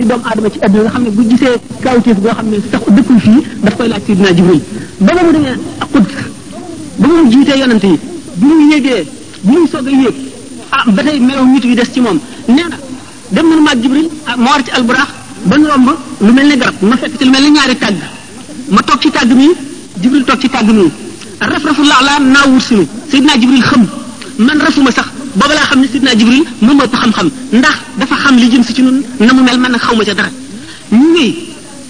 di doomu aadama ci àdduna nga xam ne bu gisee kawteef boo xam ne sax dëkkul fii daf koy laaj Seydina Jibril ba ba mu demee ak Quds ba mu jiitee yonante yi bi mu yéegee bi muy soog a yéeg ah ba tey melaw nit yi des ci moom nee na dem nañu maag Jibril ah ma war ci alburaax ba ñu romb lu mel ne garab ma fekk ci lu mel ne ñaari tàgg ma toog ci tàgg mi jibril toog ci tàgg mi raf rafu laa laa naaw wut sunu Seydina jibril xam man rafuma sax booba laa xam ne Seydina jibril moom moo ëpp xam-xam ndax dafa xam li jëm si ci nun na mu mel man nag xaw ma ca dara ñuy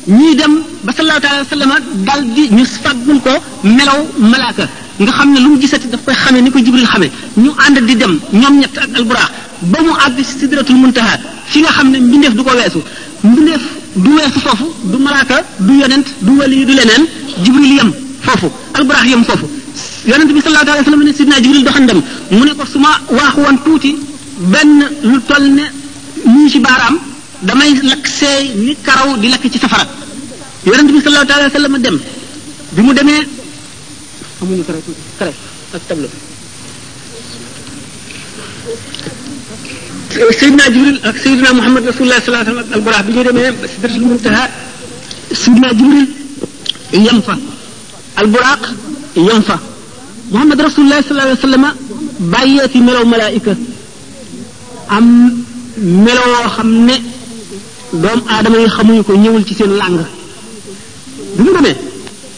ñuy dem ba sallallahu taala wa sallama dal di ñu fàggul ko melaw malaaka nga xam ne lu mu gisati daf koy xamee ni ko jibril xamee ñu ànd di dem ñoom ñett ak alburaax ba mu àgg si sidratul muntaha fi nga xam ne mbindeef du ko weesu mbindeef du weesu foofu du malaaka du yonent du wali du leneen jibril yem foofu alburaax yem foofu yonent bi sallallahu alayhi wa sallam ne sidna jibril doxandam mu ne ko su ma waaxu woon tuuti benn lu toll ne nii ci baaraam damay lakk seey ni karaw di lakk ci safara yonent bi sallallahu alayhi wa sallam dem bi mu demee amuñu kare kare ak tableau Seydina Jibril ak Seydina Muhammad rasulullah sallallahu alayhi wa sallam ak alburaax bi ñu demee ba sidratul muntaha Seydina Jibril yem fa alburaax yem fa Muhammad rasulullah sallallahu alayhi wa sallam bàyyee fi melow malaayika am meloo xam ne doomu aadama yi xamuñu ko ñëwul ci seen làng bi mu demee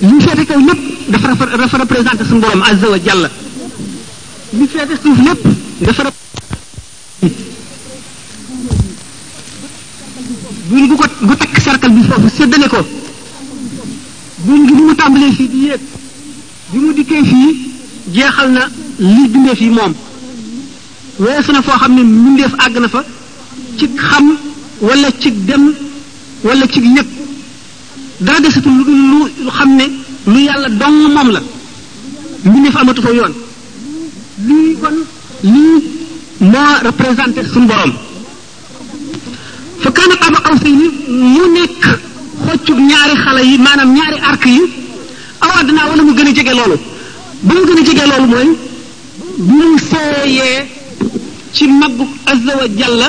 li féete kaw lépp dafa rafet dafa représenté suñu borom azza wa jalla li féete suuf lépp dafa rep- buum gu ko gu takk cercle bi foofu séddale ko buum gi bi mu tàmbalee fii di yéeg bi mu dikkee fii jeexal na li bindee fii moom weesu na foo xam ne mbindeef àgg na fa ci xam wala ci dem wala ci yëg dara desatul lu dul lu lu xam ne lu yàlla dong moom la mbindeef amatu fa yoon lii kon lii moo représenté suñu borom fa kaana qaaba qawsayni mu nekk xoccub ñaari xale yi maanaam ñaari arc yi aw adnaa wala mu gën a jege loolu ba mu gën a jege loolu mooy bu mu seeyee ci maggu azza wa jalla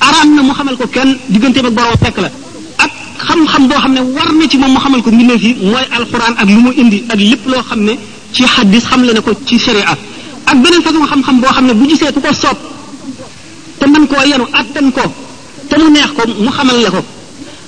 araam na mu xamal ko kenn digganteem ak borom fekk la ak xam-xam boo xam ne war na ci moom mu xamal ko mbindeef yi mooy alxuraan ak lu mu indi ak lépp loo xam ne ci xaddis xam le ne ko ci sharia ak beneen façon xam-xam boo xam ne bu gisee ku ko soob te mën koo yenu attan ko te mu neex ko mu xamal la ko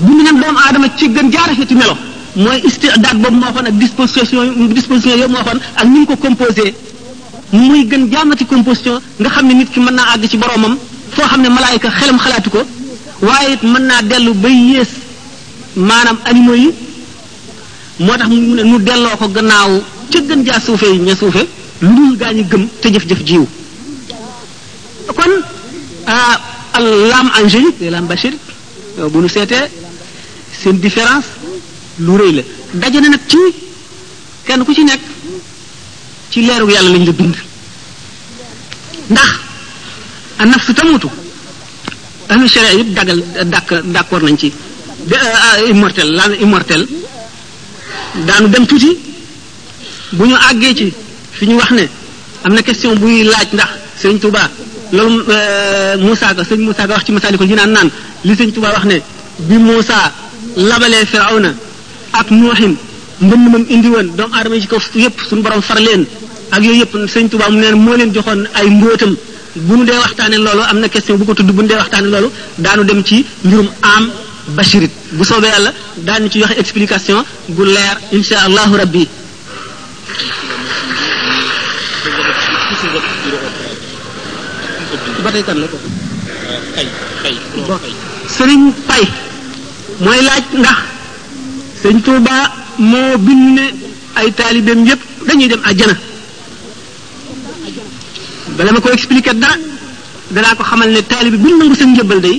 bind nañ doomu aadama ci gën jaare ci melo mooy istidaad boobu moo xoon ak disposition disposition yooyu moo xoon ak ni mu ko composé muy gën jaamati composition nga xam ne nit ki mën naa àgg ci boromam foo xam ne malaayika xelam xalaatu ko waaye it mën naa dellu ba yées maanaam animaux yi moo tax mu ne nu delloo ko gannaaw ca gën jaa suufe yi ña suufe lu dul gaa ñi gëm te jëf-jëf jiw kon ah al laam angélique de laam bachir bu nu seetee seen différence lu rëy la daje na nag ci kenn ku ci nekk ci leeru yàlla lañ la bind ndax a nafsu tamutu ahlu sharia yëpp dagal dàkk d'accord nañ ci de immortel laam immortel daanu dem tuuti bu ñu àggee ci fi ñu wax ne am na question buy laaj ndax sëñ Touba loolu Moussa Ka sëñ Moussa Ka wax ci Masaalikul Jinaan naan li sëñ Touba wax ne bi Moussa labalee Firawna ak Nuuhin mbënd mam indi woon doomu aadama yi ci kaw yëpp suñu borom far leen ak yooyu yëpp sëñ Touba mu neen moo leen joxoon ay mbóotam bu nu dee waxtaanee loolu am na question bu ko tudd bu nu dee waxtaanee loolu daanu dem ci mbirum am bashirit bu soobee yàlla daan ci joxe explication bu leer insha allahu rabbi ba tey kan la ko fay fay sëriñ pay mooy laaj ndax sëñ Touba moo bind ne ay taalibeem yépp dañuy dem àjjana bala ma ko expliquer dara danaa ko xamal ne taalibe bu nangu seen njëbbal day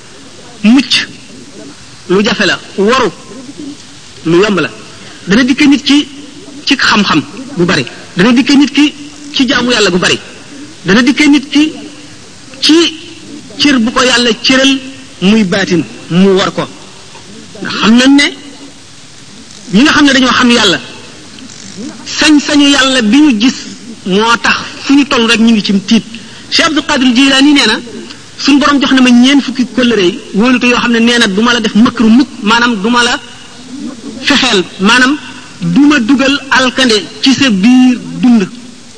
mucc lu jafe la waru lu yomb la dana dikke nit ki ci xam-xam bu bari dana dikke nit ki ci jaamu yàlla gu bari dana dikke nit ki ci cër bu ko yàlla cëral muy baatin mu war ko nga xam nañ ne ñi nga xam ne dañoo xam yàlla sañ-sañu yàlla bi ñu gis moo tax fu ñu toll rek ñu ngi ci tiit Cheikh Abdul Qadir Jilani nee na suñ borom jox na ma ñeen fukki kóllëre yi wóolute yoo xam ne nee na du ma la def makru mukk maanaam du ma la fexeel maanaam du ma dugal alkande ci sa biir dund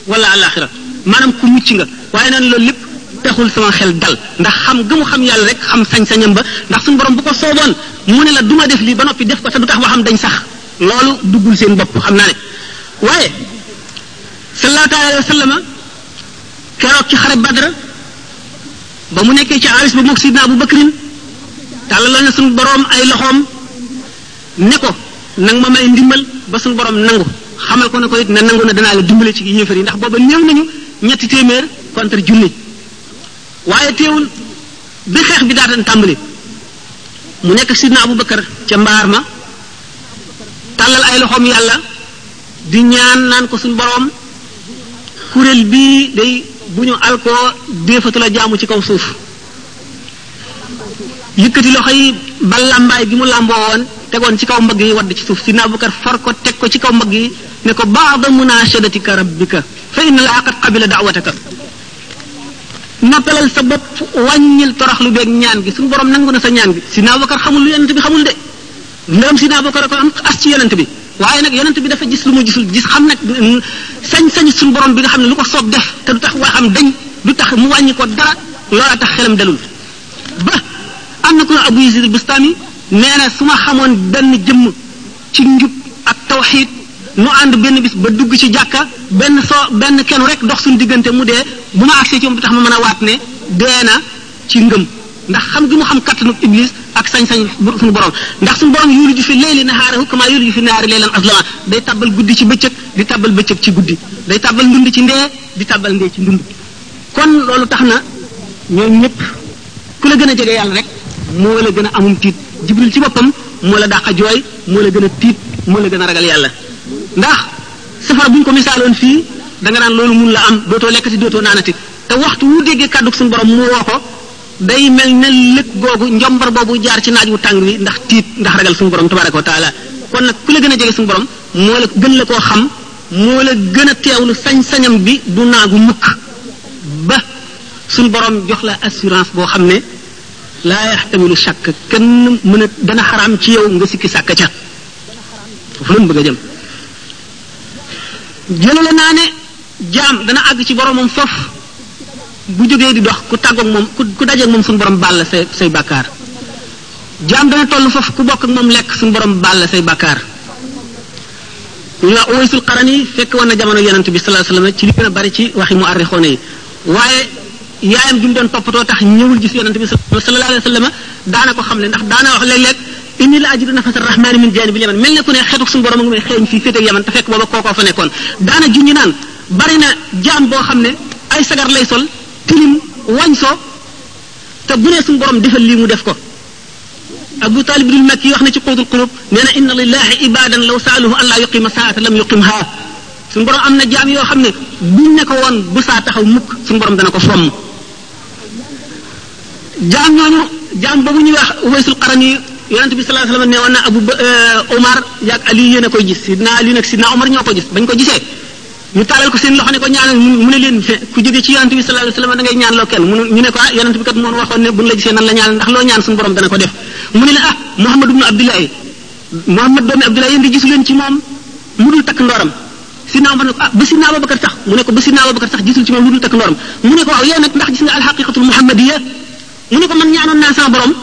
wala alaxira maanaam ku mucc nga waaye naan loolu lépp taxul sama xel dal ndax xam ga mu xam yàlla rek xam sañ-sañam ba ndax suñu borom bu ko sooboon mu ne la du ma def lii ba noppi def ko te du tax waxam dañ sax loolu duggul seen bopp xam naa ne waaye sallallahu taala alayhi wa sallama keroog ci xare Badr ba mu nekkee ci aris ba mook Sidna Abu Bakrin tàllaloon na suñu boroom ay loxoom ne ko nang ma may ndimbal ba suñu boroom nangu xamal ko ne ko it ne nangu na danaa la dimbale ci yéefar yi ndax booba néew nañu ñetti téeméer contre junni waaye teewul bi xeex bi daataan tàmbali mu nekk Sidna Abu Bakar ca mbaar ma tàllal ay loxoom yàlla di ñaan naan ko suñ boroom kuréel bii day bu ñu alkoo déefatu la jaamu ci kaw suuf yëkkati loxo yi ba làmbaay gi mu làmboo woon tegoon ci kaw mbagg yi wadd ci suuf si Abubakar far ko teg ko ci kaw mbagg yi ne ko baada munashadatika rabbika fa inna laa qad qabila da'wataka noppalal sa bopp wàññil toraxlu beeg ñaan gi suñu borom nangu na sa ñaan gi si Abubakar xamul lu yonent bi xamul de ngërëm si naa bokkar a ko am as ci yonent bi waaye nag yonent bi dafa gis lu mu gisul gis xam nag sañ-sañ suñu borom bi nga xam ne lu ko soob def te du tax waa xam dañ du tax mu wàññi ko dara loola tax xelam dalul ba am na ku ne Abu Yazid Bustami nee na su ma xamoon benn jëmm ci njub ak tawxiid nu ànd benn bis ba dugg ci jàkka benn soo benn kenn rek dox suñu diggante mu dee bu ma agsee ci moom du tax ma mën a waat ne dee na ci ngëm ndax xam gi mu xam kattanu iblis ak sañ-sañ suñu borom ndax suñu borom yuuliju fi layli nahaarahu kama yuuliju fi nahaari laylan aslama day tàbbal guddi ci bëccëg di tàbbal bëccëg ci guddi day tàbbal ndund ci ndee di tàbbal ndee ci ndund kon loolu tax na ñoom ñëpp ku la gën a jege yàlla rek moo la gën a amum tiit jibril ci boppam moo la dàq a jooy moo la gën a tiit moo la gën a ragal yàlla ndax safara bu ñu ko misaaloon fii da nga naan loolu mun la am dootoo lekkati dootoo naanati te waxtu wu déggee kàddu suñu borom mu woo ko day mel ne lëg googu njombar boobu jaar ci naaj wu tàng wi ndax tiit ndax ragal suñu borom tabaraka wa taala kon nag ku la gën a jege suñu borom moo la gën la koo xam moo la gën a teewlu sañ-sañam bi du naagu mukk ba suñu borom jox la assurance boo xam ne laa yaxtamilu shakk kenn mën a dana xaraam ci yow nga sikki sàkk ca foofu lañ bëgg a jëm jëlale naa ne jaam dana àgg ci boromam foofu bu jógee di dox ku tàggoog moom ku ku dajeeg moom suñu borom baal la say say bàkkaar jaam dana toll foofu ku bokk ak moom lekk suñu borom baal la say bàkkaar ñu la Uwaysul Qarani fekk woon na jamono yonent bi sallallahu alayhi wasallam ci li gën a bari ci waxi mu arrixoone yi waaye yaayam ju mu doon toppatoo tax ñëwul gis yonante bi sallallahu alayhi wa sallam daana ko xam ne ndax daana wax léeg-léeg inni la ajidu nafasa rahmaani min jaanibil yaman mel ne ku ne xetuk suñu borom a ngi may xeeñ fii féete ak yaman te fekk booba kookoo fa nekkoon daana junj naan bari na jaam boo xam ne ay sagar lay sol tilim wañ so te bu ne suñu borom defal lii mu def ko abu talib dul makki wax na ci xóotul xulub nee na inna lillahi ibadan law saaluhu an laa yuqima saata lam yuqimha suñu borom am na jaam yoo xam ne buñ ne ko woon bu saa taxaw mukk suñu borom dana ko fomm jaam ñooñu jaam boobu ñuy wax waysul xaran yi yonente bi sallallahu alayhi wasallam nee woon na abu omar yaag ali yéen a koy gis sidna ali nag sidna omar ñoo ko gis bañ ko gisee ñu taalal ko seen loxo ne ko ñaanal mu ne leen ku jóge ci yonent bi sallallahu alayhi wasallam da ngay ñaan loo kenn mu ñu ne ko ah yonent bi kat moon waxoon ne buñ la gisee nan la ñaan ndax loo ñaan suñu borom dana ko def mu ne la ah Muhammad ibn Abdullahi Muhammad doomi Abdullahi yéen di gisu leen ci moom mu dul takk ndooram si naaw ma ne ko ah ba si naaw Abubakar tax mu ne ko ba si naaw Abubakar tax gisul ci moom lu dul takk ndooram mu ne ko waaw yow nag ndax gis nga alxaqiqatul muhammadiya mu ne ko man ñaanoon naa sama borom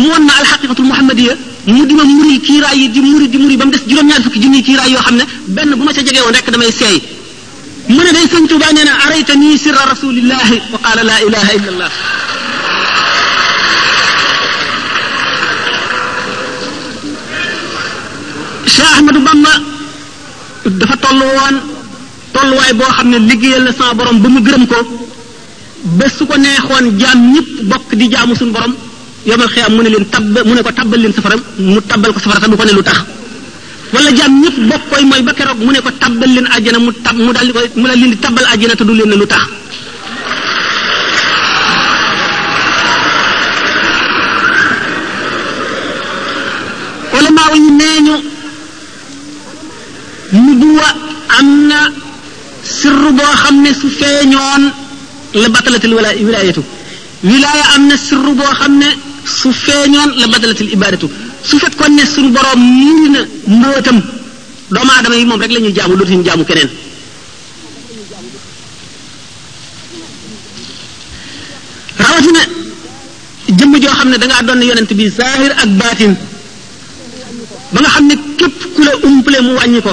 mu won ma alxaqiqatul muhammadiya mu di ma muri kiiraay yi di muri di muri ba mu des juróom-ñaar fukki junniy kiiraay yoo xam ne benn bu ma ca jege woon rek damay seey mu ne day sëñ Tuubaa nee na arayta nii sirra rasulillahi wa qaala laa ilaha illa allah Cheikh Ahmadou Bamba dafa toll woon tolluwaay boo xam ne liggéeyal na sama borom ba mu gërëm ko ba su ko neexoon jaam ñëpp bokk di jaamu suñu borom yomal xiyaam mu ne leen tabb mu ne ko tabbal leen safara mu tabbal ko safara te du ko ne lu tax wala jaam ñëpp bokk koy mooy ba keroog mu ne ko tabbal leen àjjana mu tab mu daal di koy mu daal leen di tabbal àjjana te du leen ne lu tax ulamaaw yi nee ñu nubuwa am na sirru boo xam ne su feeñoon la batalatil wala wilaayatu wilaaya am na sirru boo xam ne su feeñoon la batalatil ibaadatu su fekkoon ne suñu borom muur na mbootam doomu aadama yi moom rek la ñuy jaamu dootuñu jaamu keneen rawatina jëmm joo xam ne dangaa doon yonent bi zahir ak baatin ba nga xam ne képp ku la umpale mu wàññi ko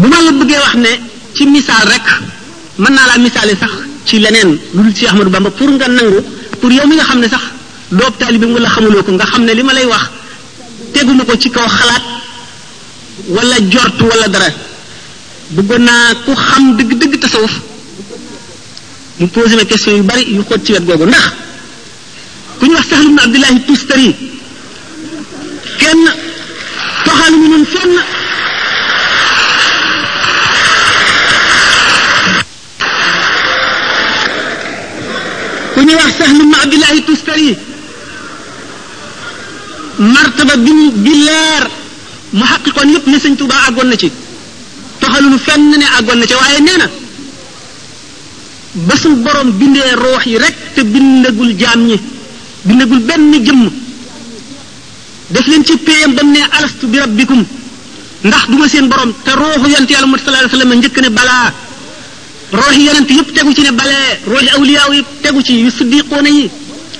bu ma la bëggee wax ne ci misaal rek mën naa laa misaale sax ci leneen lu dul ci Ahmadou Bamba pour nga nangu pour yow mi nga xam ne sax doob taalibe bi nga la xamuloo ko nga xam ne li ma lay wax teguma ko ci kaw xalaat wala jort wala dara bëggoon naa ku xam dëgg-dëgg tasawuf mu posé ma question yu bari yu xóot ci wet googu ndax ku ñu wax Sahl ibn Abdullahi Tustari kenn toxal ñu nun fenn ku ñuy wax Sahl ibn Abdullahi Tustari martaba bi mu bi leer mu xaqiqoon yëpp ne sëñ Tuubaa àggoon na ci toxalul fenn ne àggoon na ci waaye nee na ba suñ borom bindee roox yi rek te bindagul jaam ñi bindagul benn jëmm def leen ci péyam ba mu ne alastu bi rabbikum ndax du ma seen borom te rooxu yonent yàlla Muhammad sallallahu alayhi wasallam njëkk ne balaa rooxi yonent yëpp tegu ci ne balee rooxi awliyaaw yëpp tegu ci yu siddiqoona yi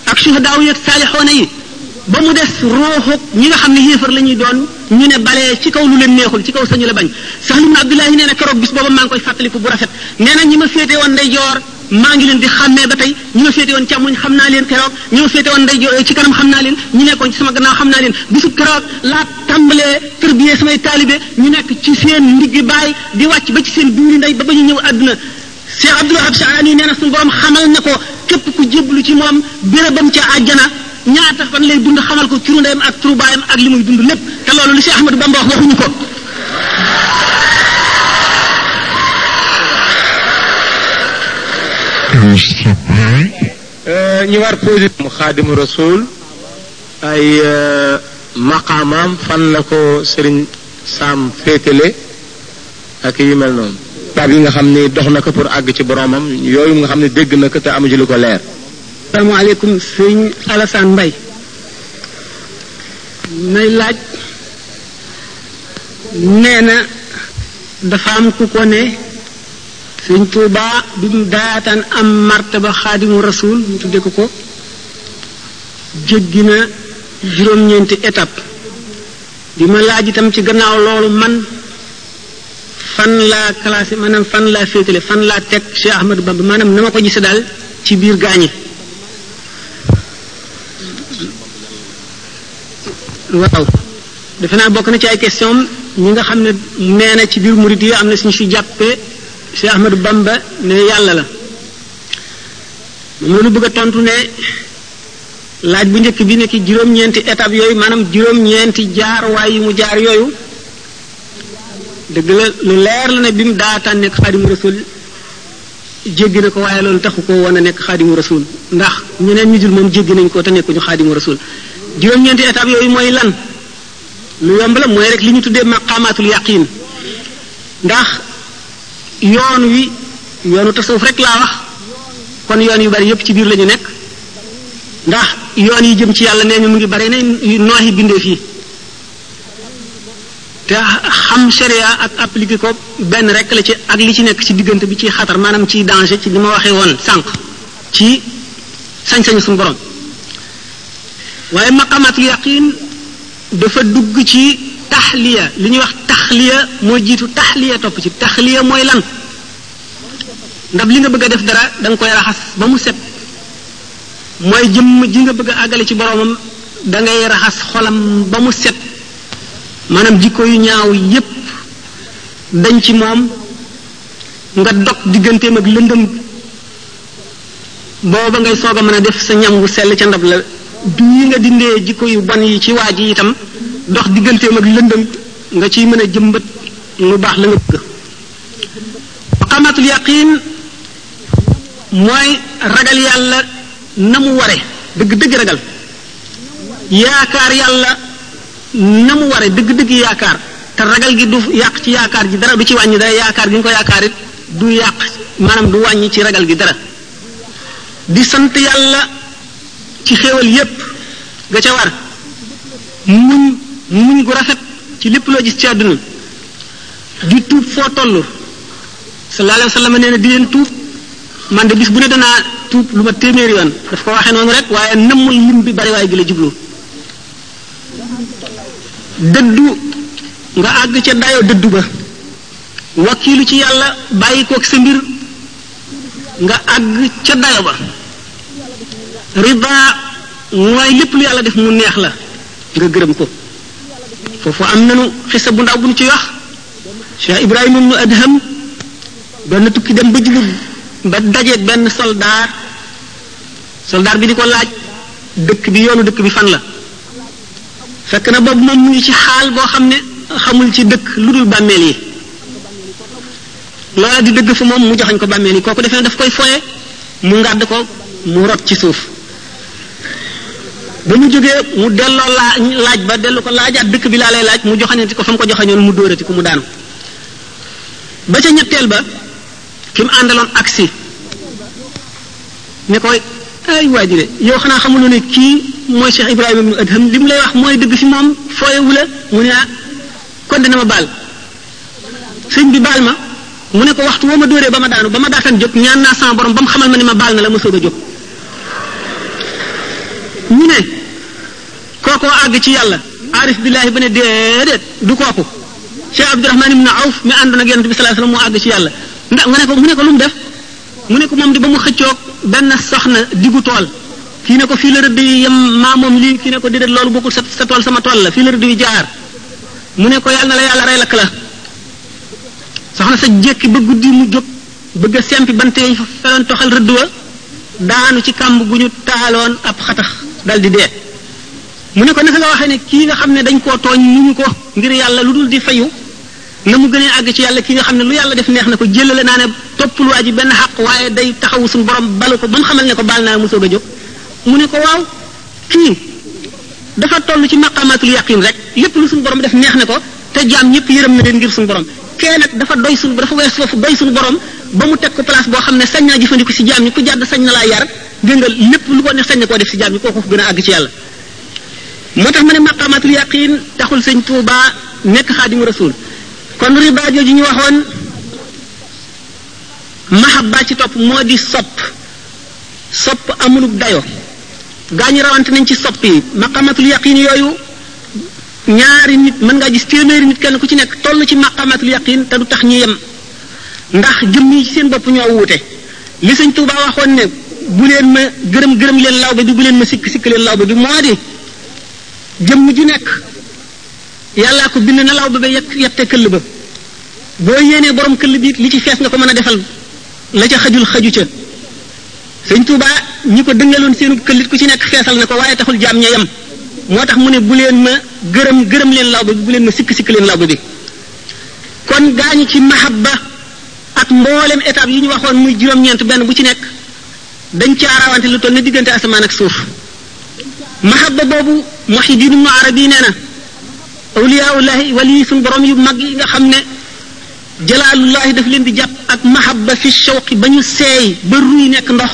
ak shuhadaaw yi ak saalixoona yi ba mu des rooxu ñi nga xam ne yéefar la ñuy doon ñu ne balee ci kaw lu leen neexul ci kaw sañu la bañ Sahl ibn Abdullahi nee na keroog bis booba maa ngi koy fàttaliku bu rafet nee na ñi ma féete woon ndeyjoor maa ngi leen di xàmmee ba tey ñi ma féete woon càmmoñ xam naa leen keroog ñi ma féete woon ndey ci kanam xam naa leen ñu nekkoon ci sama gannaaw xam naa leen bisu keroog laa tàmbalee tërbiyee samay taalibe ñu nekk ci seen ndiggi baay di wàcc ba ci seen biiri ndey ba ba ñu ñëw àdduna Cheikh Abdul Wahab Saani nee na suñu borom xamal na ko képp ku jébbalu ci moom bérébam ca àjjana ñaata fan lay dund xamal ko turu ndeyam ak turu baayam ak li muy dund lépp te loolu li si Ahmadou Bamba wax waxuñu ko ñu war posé mu xaadimu rasul ay maqaamaam fan la ko sëriñ saam féetale ak yu mel noonu tab yi nga xam ni dox na ko pour àgg ci boromam yooyu nga xam ne dégg na ko te amu ci lu ko leer asalaamaaleykum sëñ Alassane Mbaye may laaj nee na dafa am ku ko ne sëñ Tuuba bi mu daataan am martaba xaadimu rasul ñu tudde ko ko jéggi na juróom-ñeenti étape di ma laaj itam ci gannaaw loolu man fan laa classé maanaam fan laa féetale fan laa teg Cheikh Ahmadou Bamba maanaam na ma ko gise daal ci biir gaañi waaw defe naa bokk na ci ay question ñi nga xam ne nee na ci biir murid yi am na suñu si jàppee Cheikh Ahmadou Bamba ne yàlla la moom la ñu bëgg a tontu ne laaj bu njëkk bi nekk juróom-ñeenti étape yooyu maanaam juróom-ñeenti jaar waay yi mu jaar yooyu dëgg la lu leer la ne bi mu daataan nekk xaadimu rasul jéggi na ko waaye loolu taxu ko woon a nekk xaadimu rasul ndax ñeneen ñu dul moom jéggi nañ ko te nekkuñu xaadimu rasul juróom-ñeenti étape yooyu mooy lan lu yomb la mooy rek li ñu tuddee maqaamaatul yaqin ndax yoon wi yoonu tasawuf rek laa wax kon yoon yu bari yépp ci biir lañu nekk ndax yoon yi jëm ci yàlla nee ñu mu ngi bari ne nooxi bindee fii te xam sharia ak appliqué ko benn rek la ci ak li ci nekk ci diggante bi ci xatar maanaam ci danger ci li ma waxee woon sànq ci sañ-sañu suñu borom waaye maqamatul yaqin dafa dugg ci taxliya li ñuy wax taxliya moo jiitu taxliya topp ci taxliya mooy lan ndab li nga bëgg a def dara da nga koy raxas ba mu set mooy jëmm ji nga bëgg a àggale ci boromam da ngay raxas xolam ba mu set maanaam jikko yu ñaaw yépp dañ ci moom nga dog digganteem ak lëndëm booba ngay soog a mën a def sa ñam wu sell ca ndab la bii nga dindee jikko yu bon yi ci waa ji itam dox digganteem ak lëndëm nga ciy mën a jëmbat lu baax la nga bëgg maqamatul yaqin mooy ragal yàlla na mu ware dëgg dëgg ragal yaakaar yàlla na mu ware dëgg dëgg yaakaar te ragal gi du yàq ci yaakaar ji dara du ci wàññi dara yaakaar gi nga ko yaakaar it du yàq maanaam du wàññi ci ragal gi dara di sant yàlla ci xéewal yépp ga ca war muñ muñ gu rafet ci lépp loo gis ci àdduna di tuub foo toll sallallahu alayhi wa sallam nee na di leen tuub man de bis bu ne danaa tuub lu ma téeméeri yoon daf ko waxee noonu rek waaye nammul lim bi bari waaye gi la jublu dëddu nga àgg ca dayo dëddu ba wakkiilu ci yàlla bàyyi koog sa mbir nga àgg ca dayo ba rida mooy lépp lu yàlla def mu neex la nga gërëm ko foofu am nanu xisa bu ndaw bu ñu ci wax Cheikh Ibrahima ibnu Adham doon na tukki dem ba jublu ba dajeeg benn soldaar soldaar bi di ko laaj dëkk bi yoonu dëkk bi fan la fekk na boobu moom mu ngi ci xaal boo xam ne xamul ci dëkk lu dul bàmmeel yi loola di dëgg fa moom mu joxañ ko bàmmeel yi kooku defe ne daf koy foye mu ngàdd ko mu rot ci suuf ba mu jógee mu delloo laa laaj ba dellu ko laajaat dëkk bi laa lay laaj mu joxañati ko fa mu ko joxañoon mu dóorati ko mu daanu ba ca ñetteel ba ki mu àndaloon agsi ne koy ay waa ji de yow xanaa xamuloo ne kii mooy Cheikh Ibrahima ibnu Adham li mu lay wax mooy dëgg fi moom fooyewu la mu ne ah kon dana ma baal sëñ bi baal ma mu ne ko waxtu woo ma dóoree ba ma daanu ba ma daatan jóg ñaan naa sama borom ba mu xamal ma ne ma baal na la ma soog a jóg ñu ne kookoo àgg ci yàlla aarif billaahi ba ne déedéet du kooku Cheikh Abdourahman ibn Awf mi àndoon ak yonent bi sallallahu alayhi wasallam mu àgg ci yàlla ndax nga ne ko mu ne ko lu mu def mu ne ko moom di ba mu xëccoog benn soxna diggu tool kii ne ko fii la rëdd yi yem maa moom lii kii ne ko déedéet loolu bokkul sa sa tool sama tool la fii la rëdd yi jaar mu ne ko yàlla na la yàlla rey lakk la soxna sa jékki ba guddi mu jóg bëgg a sempi bante yi feloon toxal rëdd wa daanu ci kàmb gu ñu taaloon ab xatax dal di dee mu ne ko naka nga waxee ne kii nga xam ne dañ koo tooñ mu ñu ko ngir yàlla lu dul di fayu na mu gënee àgg ci yàlla ki nga xam ne lu yàlla def neex na ko jëlale naa ne toppul waa ji benn xaq waaye day taxawu suñu borom balu ko ba mu xamal ne ko baal naa mu soog a jóg mu ne ko waaw kii dafa toll ci maqamatul yaqin rek lépp lu suñu borom def neex na ko te jaam ñëpp yërëm na leen ngir suñu borom kee nag dafa doy suñu dafa wees foofu doy suñu borom ba mu teg ko place boo xam ne sañ naa jëfandiku si jaam ñi ku jàdd sañ na laa yar dégg nga lépp lu ko ne sañ na koo def si jaam ñi kooku gën a àgg ci yàlla moo tax ma ne maqamatul yaqin taxul sëñ Touba nekk xaadimu rasul kon riba jooju ñu waxoon mahabba ci topp moo di sopp sopp amulub dayo gaa ñi rawante nañ ci sopp yi maqamatul yaqin yooyu ñaari nit mën ngaa gis téeméeri nit kenn ku ci nekk toll ci maqamatul yaqin te du tax ñu yem ndax jëmm yi ci seen bopp ñoo wuute li sëñ Tuuba waxoon ne bu leen ma gërëm gërëm leen lawbe bi bu leen ma sikk sikk leen lawbe bi moo di jëmm ju nekk yàllaa ko bind na lawbe ba yett yette këll ba boo yéenee borom këll bi li ci fees nga ko mën a defal la ca xajul xaju ca sëñ Tuuba ñi ko dëngaloon seenu këllit ku ci nekk feesal na ko waaye taxul jaam ña yem moo tax mu ne bu leen ma gërëm gërëm leen lawbe bi bu leen ma sikk sikk leen lawbe bi kon gaañu ci mahabba ak mboolem étape yi ñu waxoon muy juróom-ñeent benn bu ci nekk dañ caa rawante lu toll ne diggante asamaan ak suuf mahabba boobu Muhyiddin Ibn Arabi nee na awliyaullahi wali suñ borom yu mag yi nga xam ne jalaalullahi daf leen di jàpp ak mahabba fi shawqi ba ñu seey ba ruy nekk ndox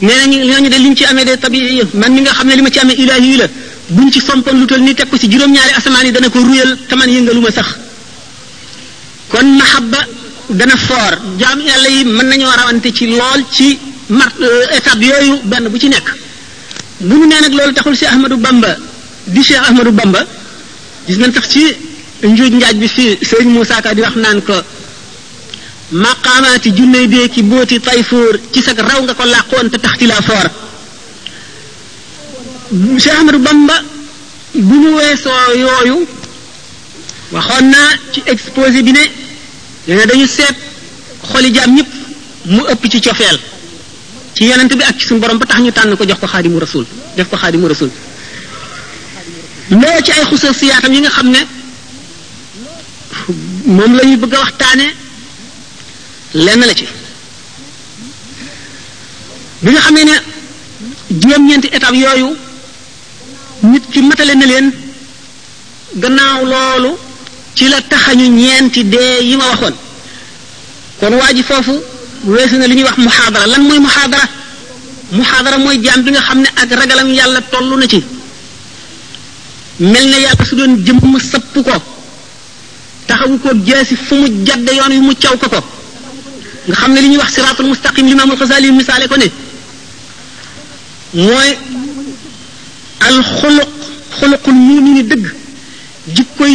nee nañu ñooñu de liñ ci amee de tabii man mi nga xam ne li ma ci amee ilaahi yi la buñ ci fompoon lu toll ni teg ko ci juróom-ñaari asamaan yi dana ko ruyal taman yëngaluma sax kon mahabba dana foor jaam yàlla yi mën nañoo rawante ci lool ci mar étape yooyu benn bu ci nekk bu ñu nee nag loolu taxul si Ahmadou Bamba di Cheikh Ahmadou Bamba gis nañ tax ci njuuj njaaj bi fii sëriñ Moussa Ka di wax naan ko maqaamaati junney bee ki booti tayfoor ci sag raw nga ko làqoon te tax ci laa foor Cheikh Ahmadou Bamba bu ñu weesoo yooyu waxoon naa ci exposé bi ne dana dañu seet xoli jaam ñëpp mu ëpp ci cofeel ci yonent bi ak ci suñu borom ba tax ñu tànn ko jox ko xaadimu rasul def ko xaadimu rasul loo ci ay xususiyaatam yi nga xam ne moom la ñuy bëgg a waxtaane lenn la ci bi nga xamee ne juróom-ñeenti étape yooyu nit ki matale na leen gannaaw loolu ci la taxañu ñeenti dee yi ma waxoon kon waa ji foofu weesu na li ñuy wax muxaadara lan mooy muxaadara muxaadara mooy jaam bi nga xam ne ak ragalam yàlla toll na ci mel na yàlla su doon jëmm sapp ko taxawu ko jaasi fu mu jadde yoon wi mu caw ko ko nga xam ne li ñuy wax siraatul mustaqim limaam alxasali misaale ko ne mooy alxuluq xuluqul muumini dëgg jikkoy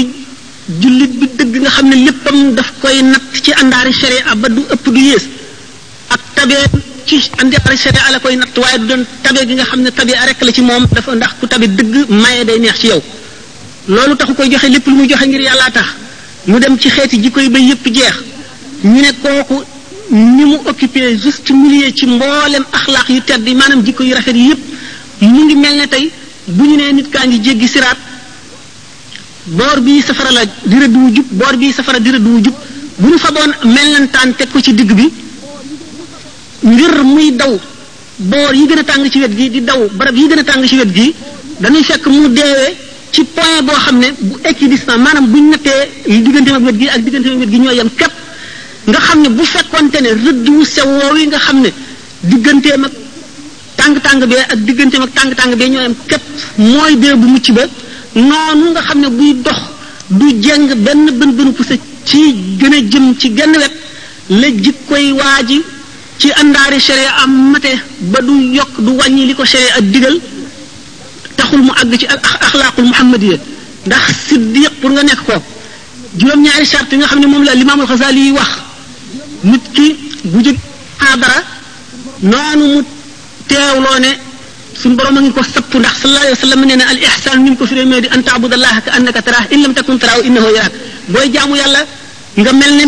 jullit bi dëgg nga xam ne léppam daf koy natt ci àndaari sharia ba du ëpp du yées ak tabee ci andi ari sere ala koy natt waaye du doon tabe gi nga xam ne tabe rek la ci moom dafa ndax ku tabe dëgg maye day neex ci yow loolu taxu koy joxe lépp lu muy joxe ngir yàllaa tax mu dem ci xeeti jikko yi ba yëpp jeex ñu ne kooku ni mu occupé juste milieu ci mboolem axlaaq yu tedd yi maanaam jikko yu rafet yi yëpp mu ngi mel ne tey bu ñu nee nit kaa ngi jéggi siraat boor bii safara la di rëdd wu jub boor bii safara di rëdd wu jub bu ñu faboon mellantaan teg ko ci digg bi ngir muy daw boor yi gën a tàng ci wet gi di daw barab yi gën a tàng ci wet gi dañuy fekk mu deewee ci point boo xam ne bu équidistant maanaam buñ nattee diggante ak wet gi ak diggante ak wet gi ñoo yem képp nga xam ne bu fekkonte ne rëdd wu sew woowu nga xam ne digganteem ak tàng-tàng bee ak digganteem ak tàng-tàng bee ñoo am képp mooy bee bu mucc ba noonu nga xam ne buy dox du jeng benn bën bënu pusa ci gën a jëm ci genn wet la jikkoy waa ji ci àndaari sharia am mate ba du yokk du wàññi li ko sharia ak digal taxul mu àgg ci al axlaaqul muhammadiya ndax siddiq pour nga nekk ko juróom-ñaari charte yi nga xam ne moom la limaamul xasaali yi wax nit ki bu jóg xaadara noonu mu teewloo ne suñu borom a ngi ko sëpp ndax sallallahu alayhi wa sallam nee na al ihsan ni mu ko firee mooy di an taabudallaha ka annaka taraah in lam takun taraahu innahu yaraak booy jaamu yàlla nga mel ne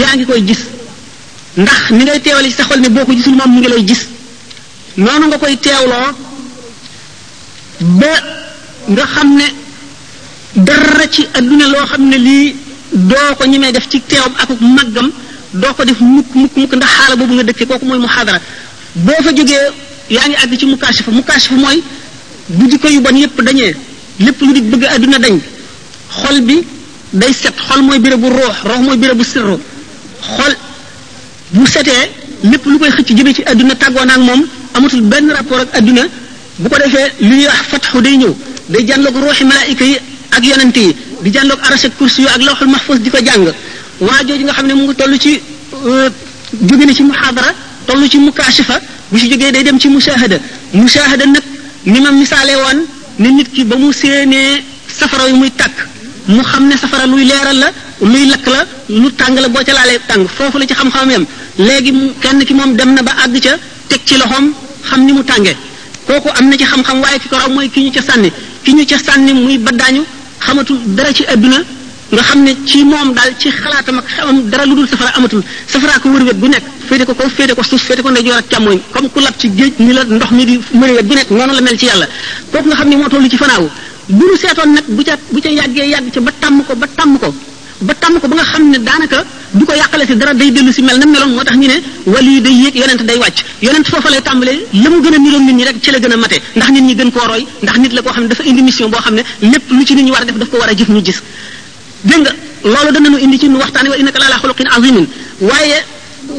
yaa ngi koy gis ndax ni ngay teewale ci sa xol ne boo ko gisul moom mu ngi lay gis noonu nga koy teewloo ba nga xam ne dara ci adduna loo xam ne lii doo ko ñemee def ci teewam ak màggam doo ko def mukk mukk mukk ndax xaala boobu nga dëkkee kooku mooy muxaadara boo fa jógee yaa ngi àgg ci mukaashifa mukaashifa mooy bu jikko yu bon yépp dañee lépp lu di bëgg adduna dañ xol bi day set xol mooy bérébu ruux ruux mooy bérébu sirru xol bu setee lépp lu koy xëcc jëme ci adduna tàggoo naag moom amatul benn rapport ak adduna bu ko defee li ñuy wax fatxu day ñëw day jànloog ruuxi malaayika yi ak yonent yi di jànloog aras ak kursi yu ak lawxul mahfuz di ko jàng waa jooju nga xam ne mu ngi toll ci jóge na ci muhaadara toll ci mukaashifa bu si jógee day dem ci musaahada musaahada nag ni ma misaalee woon ne nit ki ba mu séenee safara yu muy tàkk mu xam ne safara luy leeral la luy lakk la lu tàng la boo ca laalee tàng foofu la ci xam-xamam yam léegi mu kenn ki moom dem na ba àgg ca teg ci loxoom xam ni mu tàngee kooku am na ci xam-xam waaye ki ko raw mooy ki ñu ca sànni ki ñu ca sànni muy baddaañu xamatul dara ci adduna nga xam ne ci moom daal ci xalaatam ak xamam dara lu dul safara amatul safara ko wër wet gu nekk féete ko kaw féete ko suuf féete ko ndeyjoor ak càmmooñ comme ku lab ci géej ni la ndox mi di mëri wet gu nekk noonu la mel ci yàlla kooku nga xam ne moo tollu ci fanaaw bu nu seetoon nag bu ca bu ca yàggee yàgg ca ba tàmm ko ba tàmm ko ba tàmm ko ba nga xam ne daanaka du ko yàqale te dara day dellu si mel na meloon moo tax ñu ne wàllu yi day yéeg yonent day wàcc yonent foofa lay tàmbalee la mu gën a niroon nit ñi rek ci la gën a mate ndax nit ñi gën koo roy ndax nit la koo xam ne dafa indi mission boo xam ne lépp lu ci nit ñi war a def daf ko war a jëf ñu gis dégg nga loolu danañu indi ci nu waxtaane wa innaka laalaa xuluqin azimin waaye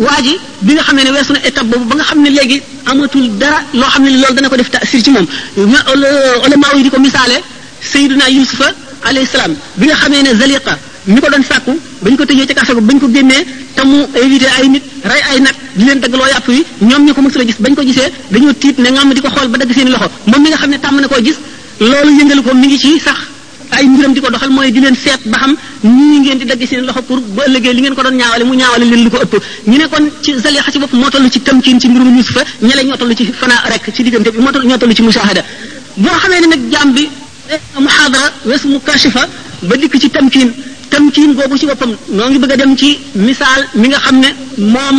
waa ji bi nga xamee ne weesu na étape boobu ba nga xam ne léegi amatul dara loo xam ne loolu dana ko def taasir ci moom ma ulama yi di ko misaale Seydina Yusufa alayhi salaam bi nga xamee ne Zaliqa ñi ko doon sàkku bañ ko tëjee ci kaso ba bañ ko génnee te mu éviter ay nit rey ay nag di leen daggaloo yàpp yi ñoom ñi ko mësul a gis bañ ko gisee dañoo tiit ne ngam di ko xool ba dagg seen loxo moom mi nga xam ne tàmm na koo gis loolu yëngalu ko mi ngi ci sax ay mbiram di ko doxal mooy di leen seet ba xam ñii ngeen di dagg seen loxo pour bu ëllëgee li ngeen ko doon ñaawale mu ñaawale leen lu ko ëpp ñu ne kon ci Zalixa ci bopp moo toll ci tamkiin ci mbirum Yusufa ñele ñoo toll ci fanaa rek ci diggante bi moo toll ñoo toll ci musaahada boo xamee ne nag jaam bi muhaadara weesu mu kashifa ba dikk ci tamkiin tamkiin boobu ci boppam noo ngi bëgg a dem ci misaal mi nga xam ne moom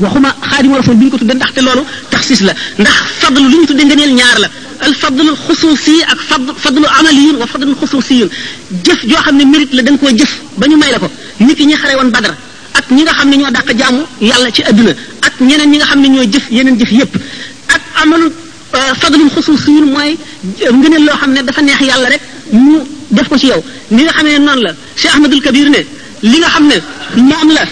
waxuma xaadimu rasul bi ñu ko tudde ndaxte loolu taxsis la ndax fadlu li ñu tudde ngëneel ñaar la al fadlu xusuusi ak fadl fadlu amaliyun wa fadlu xusuusiyun jëf joo xam ne mérite la da nga koo jëf ba ñu may la ko nit ki ñi xare woon badar ak ñi nga xam ne ñoo dàq jaamu yàlla ci adduna ak ñeneen ñi nga xam ne ñoo jëf yeneen jëf yépp ak amalu fadlul xusuus yi mooy ngëneel loo xam ne dafa neex yàlla rek mu def ko ci yow ni nga xamee noonu la Cheikh Ahmadul Kabir ne li nga xam ne moom la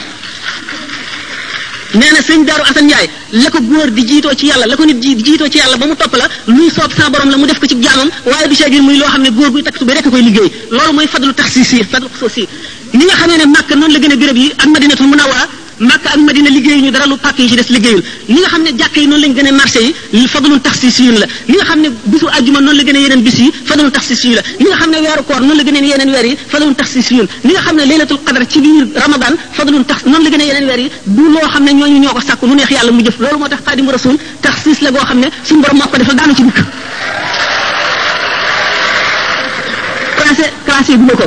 nee na sëñ Daaru Asan Njaay la ko góor di jiitoo ci yàlla la ko nit ji di jiitoo ci yàlla ba mu topp la luy soob sa borom la mu def ko ci jaamam waaye du seegin muy loo xam ne góor guy takk tubéy rek koy liggéey loolu mooy fadlu tax si si fadlu xusuus yi ni nga xamee ne màkk noonu la gën a béréb yi ak madinatul munawwara Makka ak Madina liggéeyu ñu dara lu pàkk yi ci des liggéeyul ni nga xam ne jàkk yi noonu lañ gën a marché yi fadlun taxsisiyun la ni nga xam ne bisu ajjuma noonu la gën a yeneen bis yi fadlun taxsisiyun la ni nga xam ne weeru koor noonu la gën a yeneen weer yi fadlun taxsisiyun ni nga xam ne laylatul qadar ci biir ramadan fadlun tax noonu la gën a yeneen weer yi du loo xam ne ñooñu ñoo ko sàkku lu neex yàlla mu jëf loolu moo tax xaadimu rasul taxsis la goo xam ne suñu borom moo ko defal daanu ci dikk classé classé bu ko